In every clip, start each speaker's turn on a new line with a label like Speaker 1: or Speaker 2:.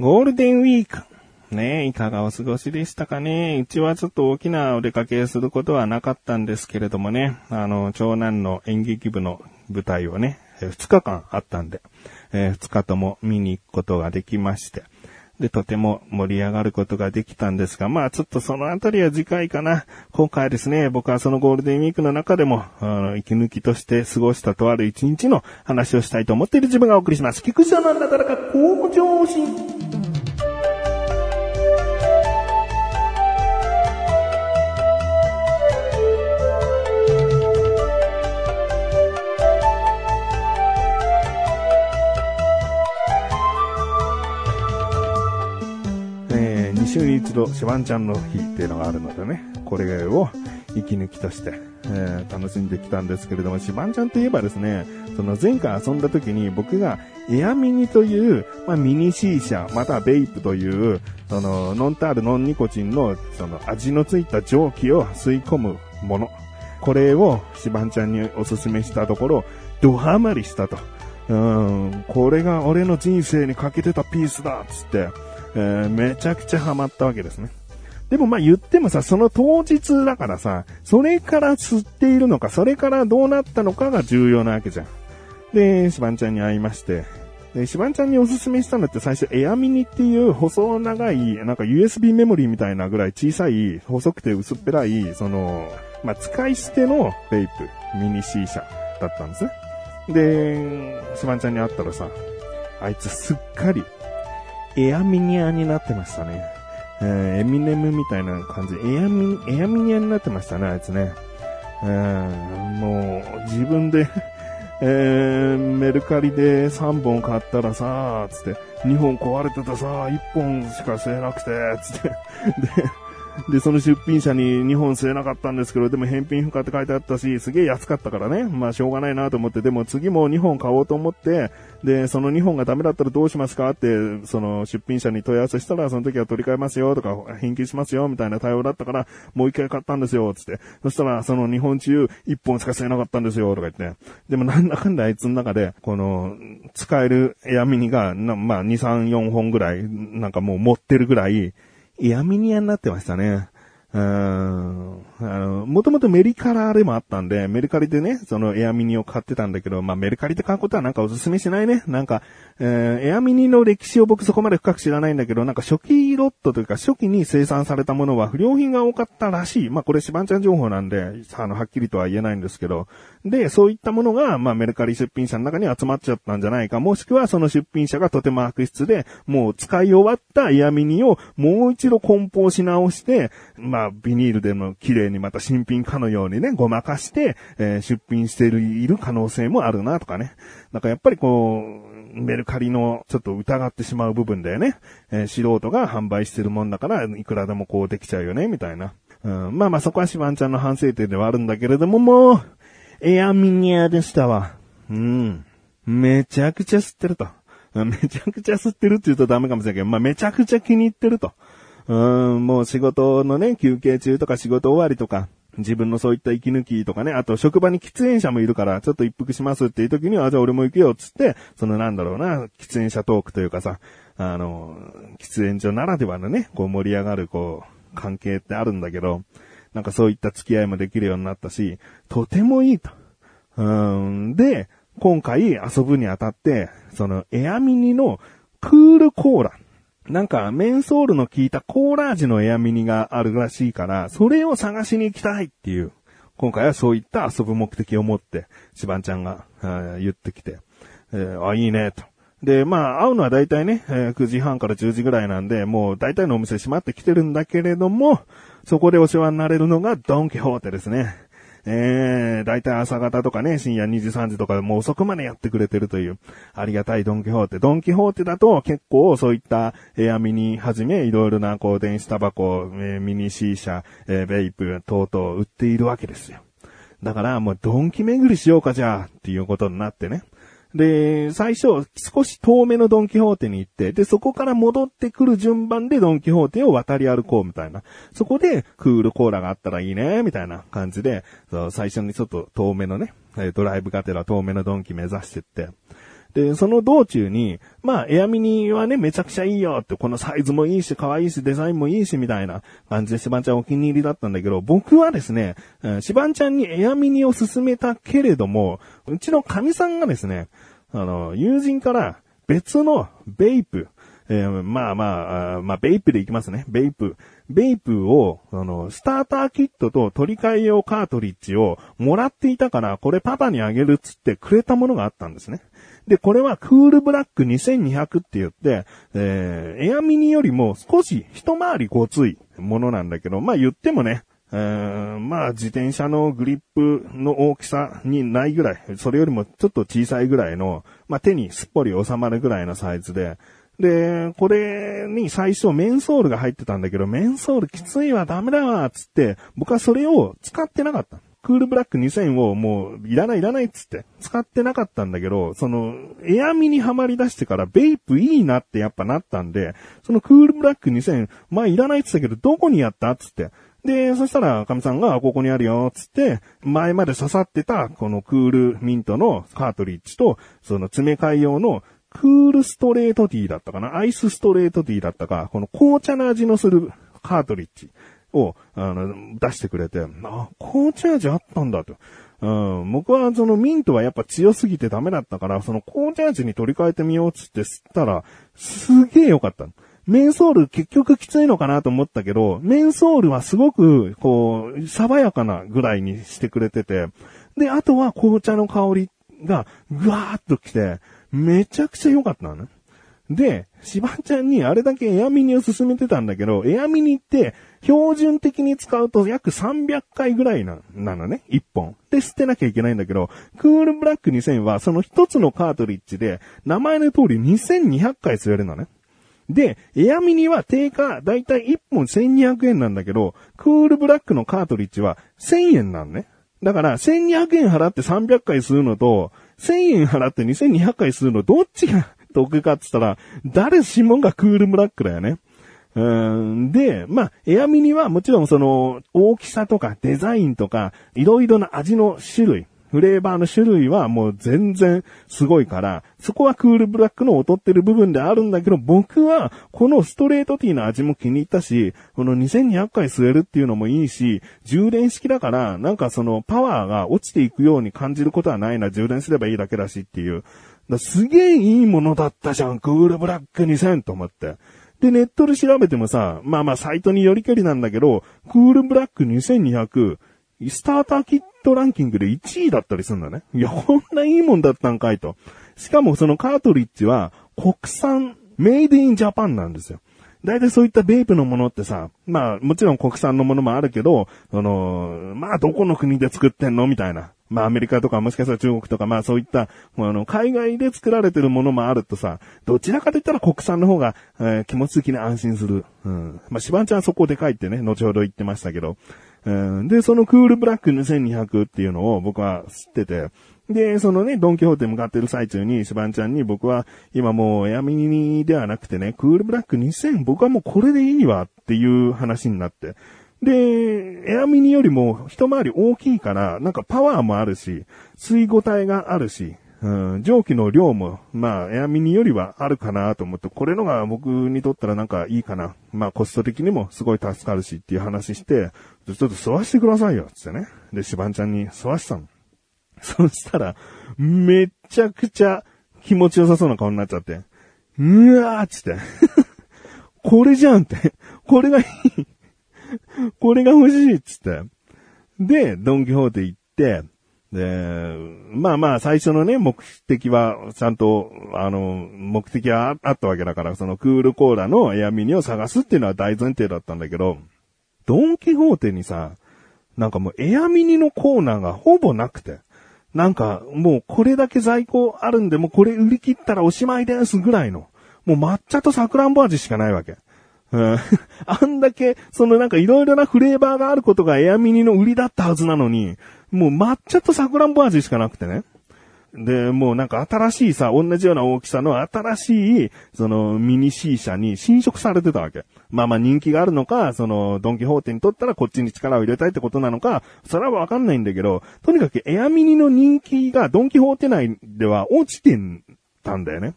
Speaker 1: ゴールデンウィーク。ねいかがお過ごしでしたかね？うちはちょっと大きなお出かけすることはなかったんですけれどもね、あの、長男の演劇部の舞台をね、2日間あったんで、え2日とも見に行くことができまして、で、とても盛り上がることができたんですが、まあちょっとそのあたりは次回かな。今回ですね、僕はそのゴールデンウィークの中でも、あの、息抜きとして過ごしたとある一日の話をしたいと思っている自分がお送りします。菊池さんなんだからか向上心。週に一度、シワンちゃんの日っていうのがあるのでね、これを息抜きとして、えー、楽しんできたんですけれども、シバンちゃんといえばですね、その前回遊んだ時に僕がエアミニという、まあ、ミニシーシャ、またはベイプという、その、ノンタール、ノンニコチンの、その、味のついた蒸気を吸い込むもの。これをシバンちゃんにおすすめしたところ、ドハマりしたと。うん、これが俺の人生に欠けてたピースだっつって、えー、めちゃくちゃハマったわけですね。でもまあ言ってもさ、その当日だからさ、それから吸っているのか、それからどうなったのかが重要なわけじゃん。で、シバンちゃんに会いまして、で、シバンちゃんにおすすめしたのって最初エアミニっていう細長い、なんか USB メモリーみたいなぐらい小さい、細くて薄っぺらい、その、まあ、使い捨てのベイプ、ミニ C 社だったんですね。で、シバンちゃんに会ったらさ、あいつすっかりエアミニアになってましたね。えー、エミネムみたいな感じ、エアミ、エアミニアになってましたね、あいつね。えー、もう、自分で えー、メルカリで3本買ったらさ、つって、2本壊れてたさ、1本しか吸えなくて、つって、で、で、その出品者に2本吸えなかったんですけど、でも返品不可って書いてあったし、すげえ安かったからね。まあしょうがないなと思って、でも次も2本買おうと思って、で、その2本がダメだったらどうしますかって、その出品者に問い合わせしたら、その時は取り替えますよとか、返金しますよみたいな対応だったから、もう一回買ったんですよ、つって。そしたら、その2本中1本しか吸えなかったんですよ、とか言って。でもなんだかんだあいつの中で、この、使えるエアミニが、まあ2、3、4本ぐらい、なんかもう持ってるぐらい、エアミニアになってましたね。うん。あの、もともとメリカラでもあったんで、メルカリでね、そのエアミニを買ってたんだけど、まあメルカリで買うことはなんかおすすめしないね。なんか、えー、エアミニの歴史を僕そこまで深く知らないんだけど、なんか初期ロットというか初期に生産されたものは不良品が多かったらしい。まあこれシバンちゃん情報なんで、あの、はっきりとは言えないんですけど、で、そういったものが、まあメルカリ出品者の中に集まっちゃったんじゃないか、もしくはその出品者がとても悪質で、もう使い終わったエアミニをもう一度梱包し直して、まあビニールでも綺麗にまた新品かのようにね、ごまかして、えー、出品している、いる可能性もあるなとかね。なんかやっぱりこう、メルカリのちょっと疑ってしまう部分だよね。えー、素人が販売してるもんだから、いくらでもこうできちゃうよね、みたいな。うん、まあまあそこはシワンちゃんの反省点ではあるんだけれども、もう、エアミニアでしたわ。うん。めちゃくちゃ吸ってると。めちゃくちゃ吸ってるって言うとダメかもしれないけど、まあめちゃくちゃ気に入ってると。うん、もう仕事のね、休憩中とか仕事終わりとか、自分のそういった息抜きとかね、あと職場に喫煙者もいるから、ちょっと一服しますっていう時には、じゃあ俺も行くよっ、つって、そのなんだろうな、喫煙者トークというかさ、あの、喫煙所ならではのね、こう盛り上がる、こう、関係ってあるんだけど、なんかそういった付き合いもできるようになったし、とてもいいと。うん、で、今回遊ぶにあたって、そのエアミニのクールコーラ。なんか、メンソールの効いたコーラ味のエアミニがあるらしいから、それを探しに行きたいっていう。今回はそういった遊ぶ目的を持って、シバンちゃんが言ってきて、えー、あ、いいね、と。で、まあ、会うのは大体ね、えー、9時半から10時ぐらいなんで、もう大体のお店閉まってきてるんだけれども、そこでお世話になれるのがドンキホーテですね。えー、だいたい朝方とかね、深夜2時3時とかもう遅くまでやってくれてるという、ありがたいドンキホーテ。ドンキホーテだと結構そういったエアミニはじめ、いろいろなこう電子タバコ、えー、ミニシーシャ、えー、ベイプ等々売っているわけですよ。だからもうドンキ巡りしようかじゃあ、っていうことになってね。で、最初、少し遠めのドンキホーテに行って、で、そこから戻ってくる順番でドンキホーテを渡り歩こうみたいな。そこで、クールコーラがあったらいいね、みたいな感じで、最初にちょっと遠めのね、ドライブがてら遠めのドンキ目指してって、で、その道中に、まあ、エアミニはね、めちゃくちゃいいよって、このサイズもいいし、可愛いし、デザインもいいし、みたいな感じでシバンちゃんお気に入りだったんだけど、僕はですね、シバンちゃんにエアミニを勧めたけれども、うちの神さんがですね、あの、友人から別のベイプ、えー、まあまあ、まあ、ベイプでいきますね。ベイプ。ベイプを、あの、スターターキットと取り替え用カートリッジをもらっていたから、これパパにあげるっつってくれたものがあったんですね。で、これはクールブラック2200って言って、えー、エアミニよりも少し一回りごついものなんだけど、まあ言ってもね、えー、まあ自転車のグリップの大きさにないぐらい、それよりもちょっと小さいぐらいの、まあ手にすっぽり収まるぐらいのサイズで、で、これに最初メンソールが入ってたんだけど、メンソールきついわ、ダメだわ、つって、僕はそれを使ってなかった。クールブラック2000をもう、いらないいらないっつって、使ってなかったんだけど、その、エアミにはまり出してから、ベイプいいなってやっぱなったんで、そのクールブラック2000、まあいらないっつったけど、どこにやった？っつって。で、そしたら、神さんが、ここにあるよ、つって、前まで刺さってた、このクールミントのカートリッジと、その詰め替え用のクールストレートティーだったかな？アイスストレートティーだったか、この紅茶の味のするカートリッジを、あの、出してくれて、あ、紅茶味あったんだと。うん、僕はそのミントはやっぱ強すぎてダメだったから、その紅茶味に取り替えてみようっつって吸ったら、すげえ良かった。メンソール結局きついのかなと思ったけど、メンソールはすごく、こう、爽やかなぐらいにしてくれてて、で、あとは紅茶の香りがぐわーっと来て、めちゃくちゃ良かったのね。で、しばちゃんにあれだけエアミニを勧めてたんだけど、エアミニって標準的に使うと約300回ぐらいな、なのね。1本。で、捨てなきゃいけないんだけど、クールブラック2000はその一つのカートリッジで、名前の通り2200回吸えるのね。で、エアミニは定価だいたい1本1200円なんだけど、クールブラックのカートリッジは1000円なんね。だから1200円払って300回吸うのと、1000円払って2200回するのどっちが得かって言ったら、誰しもがクールブラックだよね。うんで、まあ、エアミニはもちろんその、大きさとかデザインとか、いろいろな味の種類、フレーバーの種類はもう全然すごいから、そこはクールブラックの劣ってる部分であるんだけど、僕はこのストレートティーの味も気に入ったし、この2200回吸えるっていうのもいいし、充電式だから、なんかそのパワーが落ちていくように感じることはないな、充電すればいいだけだしっていう。すげえいいものだったじゃん、クールブラック2000と思って。で、ネットで調べてもさ、まあまあサイトによりけりなんだけど、クールブラック2200、スターターキットランキングで1位だったりするんだね。いや、こんないいもんだったんかいと。しかもそのカートリッジは国産、メイドインジャパンなんですよ。大体そういったベープのものってさ、まあもちろん国産のものもあるけど、その、まあどこの国で作ってんの？みたいな。まあアメリカとかもしかしたら中国とかまあそういった、あの、海外で作られてるものもあるとさ、どちらかと言ったら国産の方が、えー、気持ち的に安心する。うん。まあシバンちゃんそこでかいってね、後ほど言ってましたけど。うん、で、そのクールブラック2200っていうのを僕は知ってて、で、そのね、ドンキホーテ向かってる最中に、シバンちゃんに僕は、今もうエアミニではなくてね、クールブラック2000、僕はもうこれでいいわっていう話になって。で、エアミニよりも一回り大きいから、なんかパワーもあるし、吸い応えがあるし、うん、蒸気の量も、まあ、エアミニよりはあるかなと思って、これのが僕にとったらなんかいいかな。まあ、コスト的にもすごい助かるしっていう話して、ちょっと吸わしてくださいよ、つってね。で、シバンちゃんに吸わしたの。そしたら、めちゃくちゃ気持ちよさそうな顔になっちゃって、うわーっつって。これじゃんって。これがいい。これが欲しいっつって。で、ドンキホーテ行って、で、まあまあ最初のね、目的は、ちゃんと、あの、目的はあったわけだから、そのクールコーラのエアミニを探すっていうのは大前提だったんだけど、ドンキホーテにさ、なんかもうエアミニのコーナーがほぼなくて、なんかもうこれだけ在庫あるんで、もうこれ売り切ったらおしまいですぐらいの、もう抹茶とサクランボ味しかないわけ。うん、あんだけ、そのなんかいろいろなフレーバーがあることがエアミニの売りだったはずなのに、もう抹茶とサクランボ味しかなくてね。で、もうなんか新しいさ、同じような大きさの新しい、そのミニ C 社に侵食されてたわけ。まあまあ人気があるのか、そのドンキホーテにとったらこっちに力を入れたいってことなのか、それはわかんないんだけど、とにかくエアミニの人気がドンキホーテ内では落ちてたんだよね。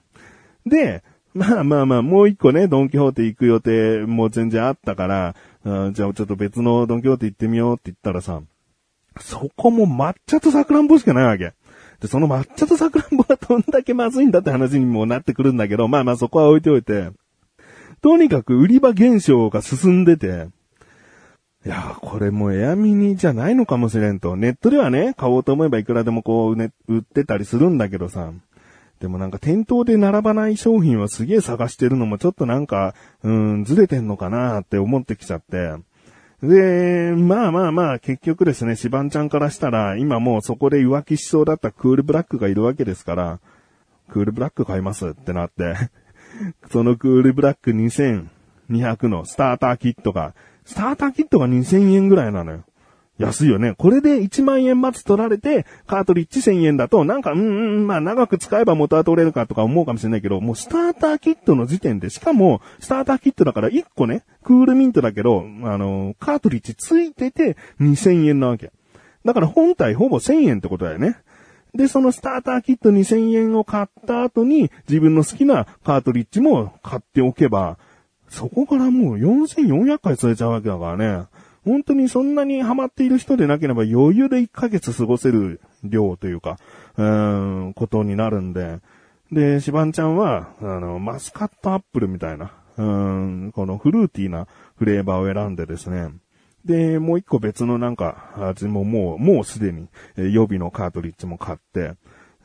Speaker 1: で、まあまあまあ、もう一個ね、ドンキホーテ行く予定も全然あったから、あじゃあちょっと別のドンキホーテ行ってみようって言ったらさ、そこも抹茶とサクランボしかないわけ。で、その抹茶とサクランボがどんだけまずいんだって話にもなってくるんだけど、まあまあそこは置いておいて、とにかく売り場減少が進んでて、いやこれもうエアミニじゃないのかもしれんと。ネットではね、買おうと思えばいくらでもこう、ね、売ってたりするんだけどさ。でもなんか店頭で並ばない商品をすげえ探してるのもちょっとなんか、うん、ずれてんのかなって思ってきちゃって。で、まあまあまあ、結局ですね、シバンちゃんからしたら、今もうそこで浮気しそうだったクールブラックがいるわけですから、クールブラック買いますってなって、そのクールブラック2200のスターターキットが、スターターキットが2000円ぐらいなのよ。安いよね。これで1万円待つ取られて、カートリッジ1000円だと、なんか、うんん、まあ長く使えば元は取れるかとか思うかもしれないけど、もうスターターキットの時点で、しかも、スターターキットだから1個ね、クールミントだけど、あの、カートリッジついてて2000円なわけ。だから本体ほぼ1000円ってことだよね。で、そのスターターキット2000円を買った後に、自分の好きなカートリッジも買っておけば、そこからもう4400回釣れちゃうわけだからね。本当にそんなにハマっている人でなければ余裕で1ヶ月過ごせる量というか、うーん、ことになるんで。で、シバンちゃんは、あの、マスカットアップルみたいな、うーん、このフルーティーなフレーバーを選んでですね。で、もう一個別のなんか、味ももう、もうすでに、予備のカートリッジも買って、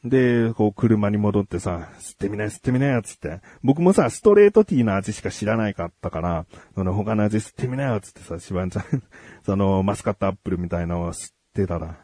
Speaker 1: で、こう車に戻ってさ、吸ってみなよ、吸ってみなよ、つって。僕もさ、ストレートティーの味しか知らないかったから、その他の味吸ってみなよ、つってさ、シバンちゃん そのマスカットアップルみたいなのを吸ってたら、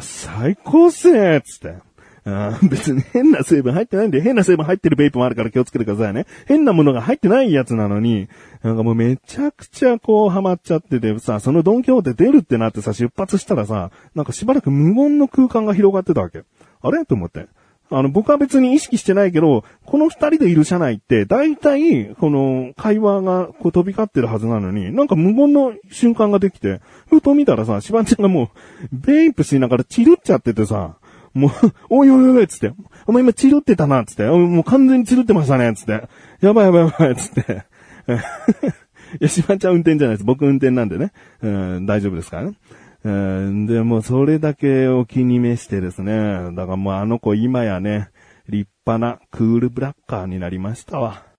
Speaker 1: 最高っすねつって。あ別に変な成分入ってないんで、変な成分入ってるベイプもあるから気をつけてくださいね。変なものが入ってないやつなのに、なんかもうめちゃくちゃこうハマっちゃっててさ、そのドンキホーテ出るってなってさ、出発したらさ、なんかしばらく無言の空間が広がってたわけ。あれ？と思って。あの、僕は別に意識してないけど、この二人でいる車内って、大体、この、会話がこう飛び交ってるはずなのに、なんか無言の瞬間ができて、ふと見たらさ、シバちゃんがもう、ベイプしながらチルっちゃっててさ、もう、おいおいおい、つって、お前今チルってたな、つって、もう完全にチルってましたね、つって、やばいやばいやばい、つって。いや、シバちゃん運転じゃないです。僕運転なんでね。うん、大丈夫ですからね。うん、で、もそれだけを気に召してですね。だからもうあの子今やね、立派なクールブラッカーになりましたわ。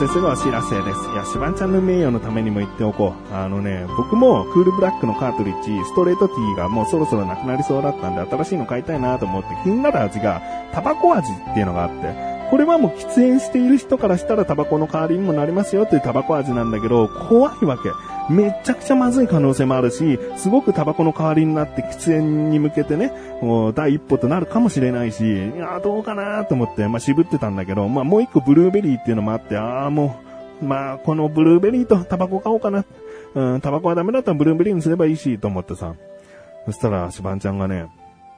Speaker 1: せするお知らせです。いや、シバンちゃんの名誉のためにも言っておこう。あのね、僕もクールブラックのカートリッジ、ストレートティーがもうそろそろなくなりそうだったんで、新しいの買いたいなと思って気になる味が、タバコ味っていうのがあって、これはもう喫煙している人からしたらタバコの代わりにもなりますよっていうタバコ味なんだけど、怖いわけ。めちゃくちゃまずい可能性もあるし、すごくタバコの代わりになって喫煙に向けてね、もう第一歩となるかもしれないし、いやどうかなと思って、まあ、渋ってたんだけど、まあ、もう一個ブルーベリーっていうのもあって、ああ、もう、まあ、このブルーベリーとタバコ買おうかな。うん、タバコはダメだったらブルーベリーにすればいいし、と思ってさ。そしたら、シバンちゃんがね、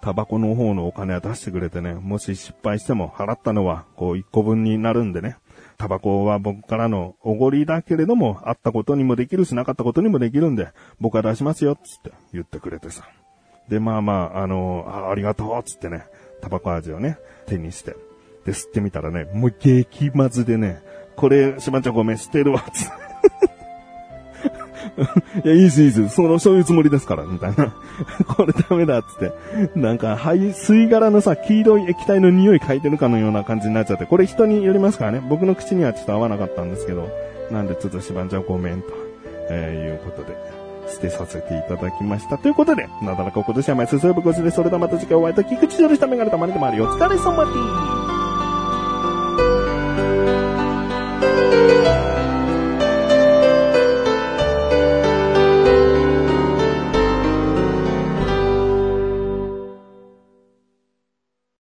Speaker 1: タバコの方のお金は出してくれてね、もし失敗しても払ったのは、こう一個分になるんでね。タバコは僕からのおごりだけれども、あったことにもできるし、なかったことにもできるんで、僕は出しますよ、つって言ってくれてさ。で、まあまあ、あの、あありがとう、つってね、タバコ味をね、手にして。で、吸ってみたらね、もう激まずでね、これ、しまちゃんごめん、捨てるわ、つって。いや、いいです、いいです。その、そういうつもりですから、みたいな。これダメだ、つって。なんか、はい、吸い殻のさ、黄色い液体の匂い嗅いでるかのような感じになっちゃって、これ人によりますからね。僕の口にはちょっと合わなかったんですけど、なんでちょっとしばんちゃんごめんと、えー、いうことで、捨てさせていただきました。ということで、なだらか今年は毎週ぶごちで、それではまた次回お会いいた菊池処理したメガネたまにでもあるよ。お疲れ様です。